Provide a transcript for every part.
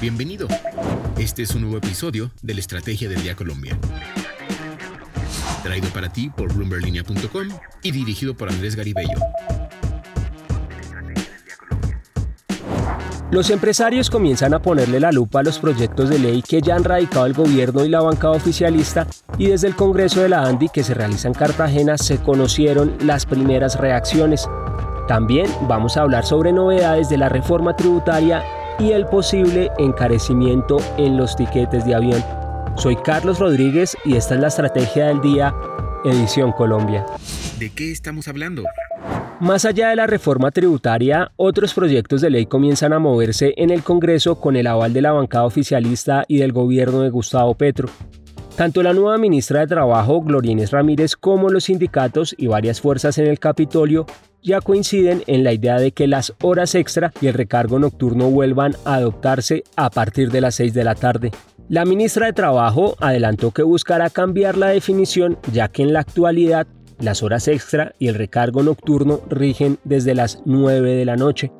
Bienvenido. Este es un nuevo episodio de la Estrategia del Día Colombia. Traído para ti por bloomberlinia.com y dirigido por Andrés Garibello. Los empresarios comienzan a ponerle la lupa a los proyectos de ley que ya han radicado el gobierno y la bancada oficialista y desde el Congreso de la ANDI que se realiza en Cartagena se conocieron las primeras reacciones. También vamos a hablar sobre novedades de la reforma tributaria y el posible encarecimiento en los tiquetes de avión. Soy Carlos Rodríguez y esta es la Estrategia del Día, Edición Colombia. ¿De qué estamos hablando? Más allá de la reforma tributaria, otros proyectos de ley comienzan a moverse en el Congreso con el aval de la bancada oficialista y del gobierno de Gustavo Petro. Tanto la nueva ministra de Trabajo, Glorines Ramírez, como los sindicatos y varias fuerzas en el Capitolio ya coinciden en la idea de que las horas extra y el recargo nocturno vuelvan a adoptarse a partir de las 6 de la tarde. La ministra de Trabajo adelantó que buscará cambiar la definición ya que en la actualidad las horas extra y el recargo nocturno rigen desde las 9 de la noche.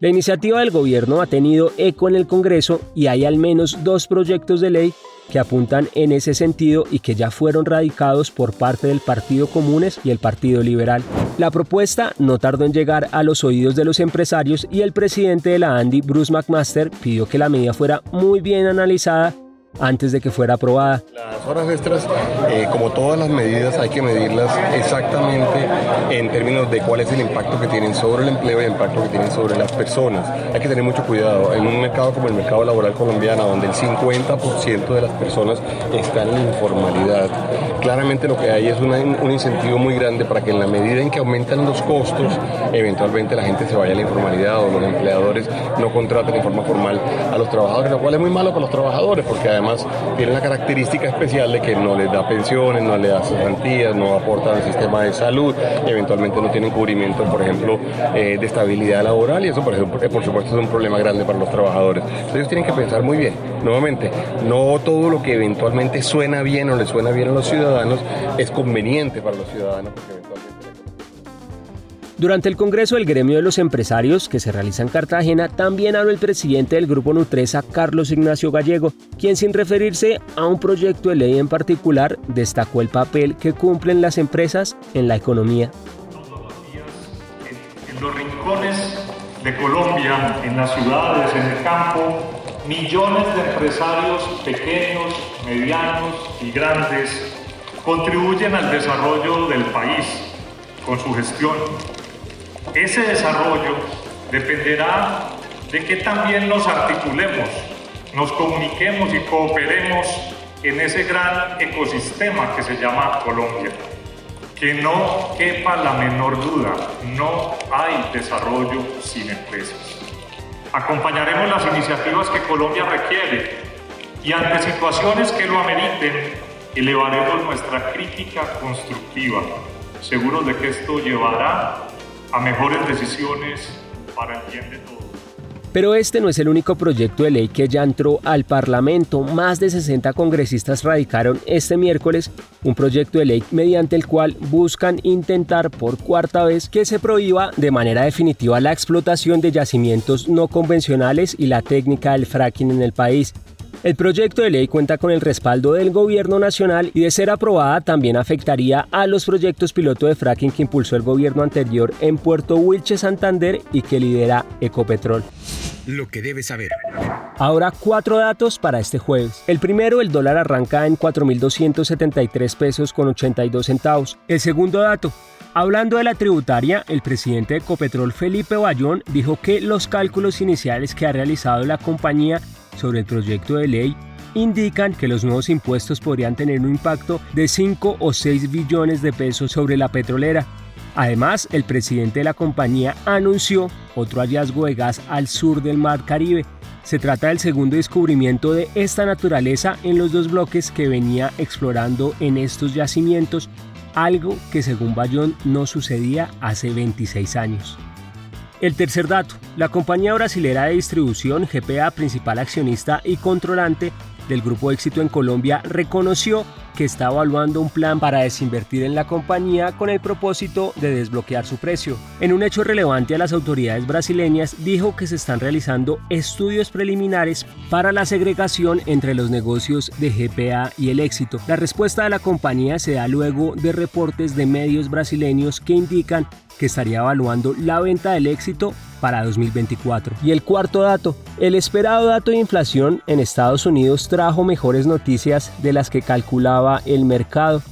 La iniciativa del gobierno ha tenido eco en el Congreso y hay al menos dos proyectos de ley que apuntan en ese sentido y que ya fueron radicados por parte del Partido Comunes y el Partido Liberal. La propuesta no tardó en llegar a los oídos de los empresarios y el presidente de la ANDI, Bruce McMaster, pidió que la medida fuera muy bien analizada antes de que fuera aprobada. Las horas extras, eh, como todas las medidas, hay que medirlas exactamente en términos de cuál es el impacto que tienen sobre el empleo y el impacto que tienen sobre las personas. Hay que tener mucho cuidado. En un mercado como el mercado laboral colombiano, donde el 50% de las personas están en informalidad, claramente lo que hay es un incentivo muy grande para que en la medida en que aumentan los costos, eventualmente la gente se vaya a la informalidad o los empleadores no contraten de forma formal a los trabajadores, lo cual es muy malo para los trabajadores, porque además tiene la característica especial de que no les da pensiones, no les da cesantías, no aportan al sistema de salud, eventualmente no tienen cubrimiento, por ejemplo, eh, de estabilidad laboral y eso, por, ejemplo, por supuesto, es un problema grande para los trabajadores. Entonces ellos tienen que pensar muy bien. Nuevamente, no todo lo que eventualmente suena bien o le suena bien a los ciudadanos es conveniente para los ciudadanos, porque eventualmente durante el Congreso del Gremio de los Empresarios, que se realiza en Cartagena, también habló el presidente del Grupo Nutresa, Carlos Ignacio Gallego, quien sin referirse a un proyecto de ley en particular, destacó el papel que cumplen las empresas en la economía. En los rincones de Colombia, en las ciudades, en el campo, millones de empresarios pequeños, medianos y grandes contribuyen al desarrollo del país con su gestión ese desarrollo dependerá de que también nos articulemos, nos comuniquemos y cooperemos en ese gran ecosistema que se llama Colombia. Que no quepa la menor duda, no hay desarrollo sin empresas. Acompañaremos las iniciativas que Colombia requiere y ante situaciones que lo ameriten, elevaremos nuestra crítica constructiva, seguros de que esto llevará a mejores decisiones para el bien de todos. Pero este no es el único proyecto de ley que ya entró al Parlamento. Más de 60 congresistas radicaron este miércoles un proyecto de ley mediante el cual buscan intentar por cuarta vez que se prohíba de manera definitiva la explotación de yacimientos no convencionales y la técnica del fracking en el país. El proyecto de ley cuenta con el respaldo del gobierno nacional y de ser aprobada también afectaría a los proyectos piloto de fracking que impulsó el gobierno anterior en Puerto Wilche, Santander y que lidera Ecopetrol. Lo que debes saber. Ahora cuatro datos para este jueves. El primero, el dólar arranca en 4.273 pesos con 82 centavos. El segundo dato, Hablando de la tributaria, el presidente de Ecopetrol Felipe Bayón dijo que los cálculos iniciales que ha realizado la compañía sobre el proyecto de ley indican que los nuevos impuestos podrían tener un impacto de 5 o 6 billones de pesos sobre la petrolera. Además, el presidente de la compañía anunció otro hallazgo de gas al sur del Mar Caribe. Se trata del segundo descubrimiento de esta naturaleza en los dos bloques que venía explorando en estos yacimientos, algo que según Bayón no sucedía hace 26 años. El tercer dato, la compañía brasilera de distribución GPA, principal accionista y controlante, del Grupo Éxito en Colombia reconoció que está evaluando un plan para desinvertir en la compañía con el propósito de desbloquear su precio. En un hecho relevante a las autoridades brasileñas dijo que se están realizando estudios preliminares para la segregación entre los negocios de GPA y el éxito. La respuesta de la compañía se da luego de reportes de medios brasileños que indican que estaría evaluando la venta del éxito para 2024. Y el cuarto dato, el esperado dato de inflación en Estados Unidos trajo mejores noticias de las que calculaba el mercado.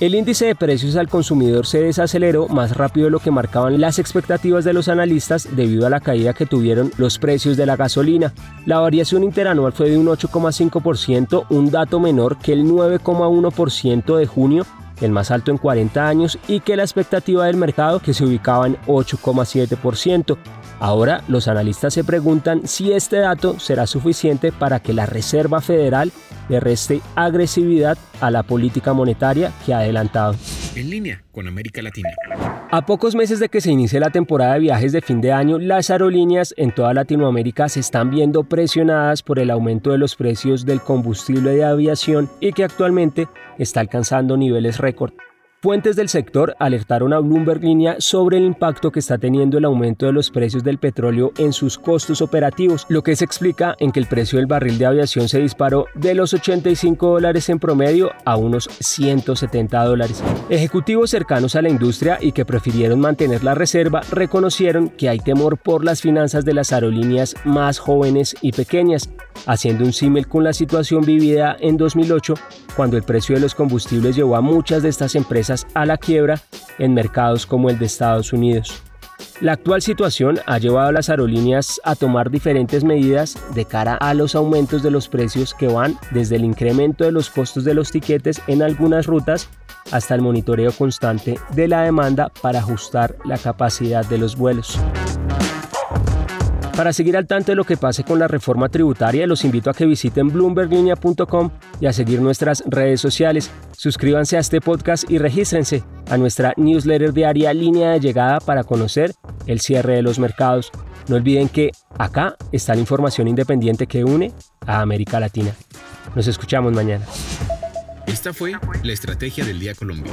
El índice de precios al consumidor se desaceleró más rápido de lo que marcaban las expectativas de los analistas debido a la caída que tuvieron los precios de la gasolina. La variación interanual fue de un 8,5%, un dato menor que el 9,1% de junio el más alto en 40 años, y que la expectativa del mercado que se ubicaba en 8,7%. Ahora los analistas se preguntan si este dato será suficiente para que la Reserva Federal le reste agresividad a la política monetaria que ha adelantado. En línea con América Latina. A pocos meses de que se inicie la temporada de viajes de fin de año, las aerolíneas en toda Latinoamérica se están viendo presionadas por el aumento de los precios del combustible de aviación y que actualmente está alcanzando niveles récord. Fuentes del sector alertaron a Bloomberg Línea sobre el impacto que está teniendo el aumento de los precios del petróleo en sus costos operativos, lo que se explica en que el precio del barril de aviación se disparó de los 85 dólares en promedio a unos 170 dólares. Ejecutivos cercanos a la industria y que prefirieron mantener la reserva reconocieron que hay temor por las finanzas de las aerolíneas más jóvenes y pequeñas, haciendo un símil con la situación vivida en 2008, cuando el precio de los combustibles llevó a muchas de estas a la quiebra en mercados como el de Estados Unidos. La actual situación ha llevado a las aerolíneas a tomar diferentes medidas de cara a los aumentos de los precios que van desde el incremento de los costos de los tiquetes en algunas rutas hasta el monitoreo constante de la demanda para ajustar la capacidad de los vuelos. Para seguir al tanto de lo que pase con la reforma tributaria, los invito a que visiten bloomberglinea.com y a seguir nuestras redes sociales. Suscríbanse a este podcast y regístrense a nuestra newsletter diaria Línea de Llegada para conocer el cierre de los mercados. No olviden que acá está la información independiente que une a América Latina. Nos escuchamos mañana. Esta fue la Estrategia del Día Colombia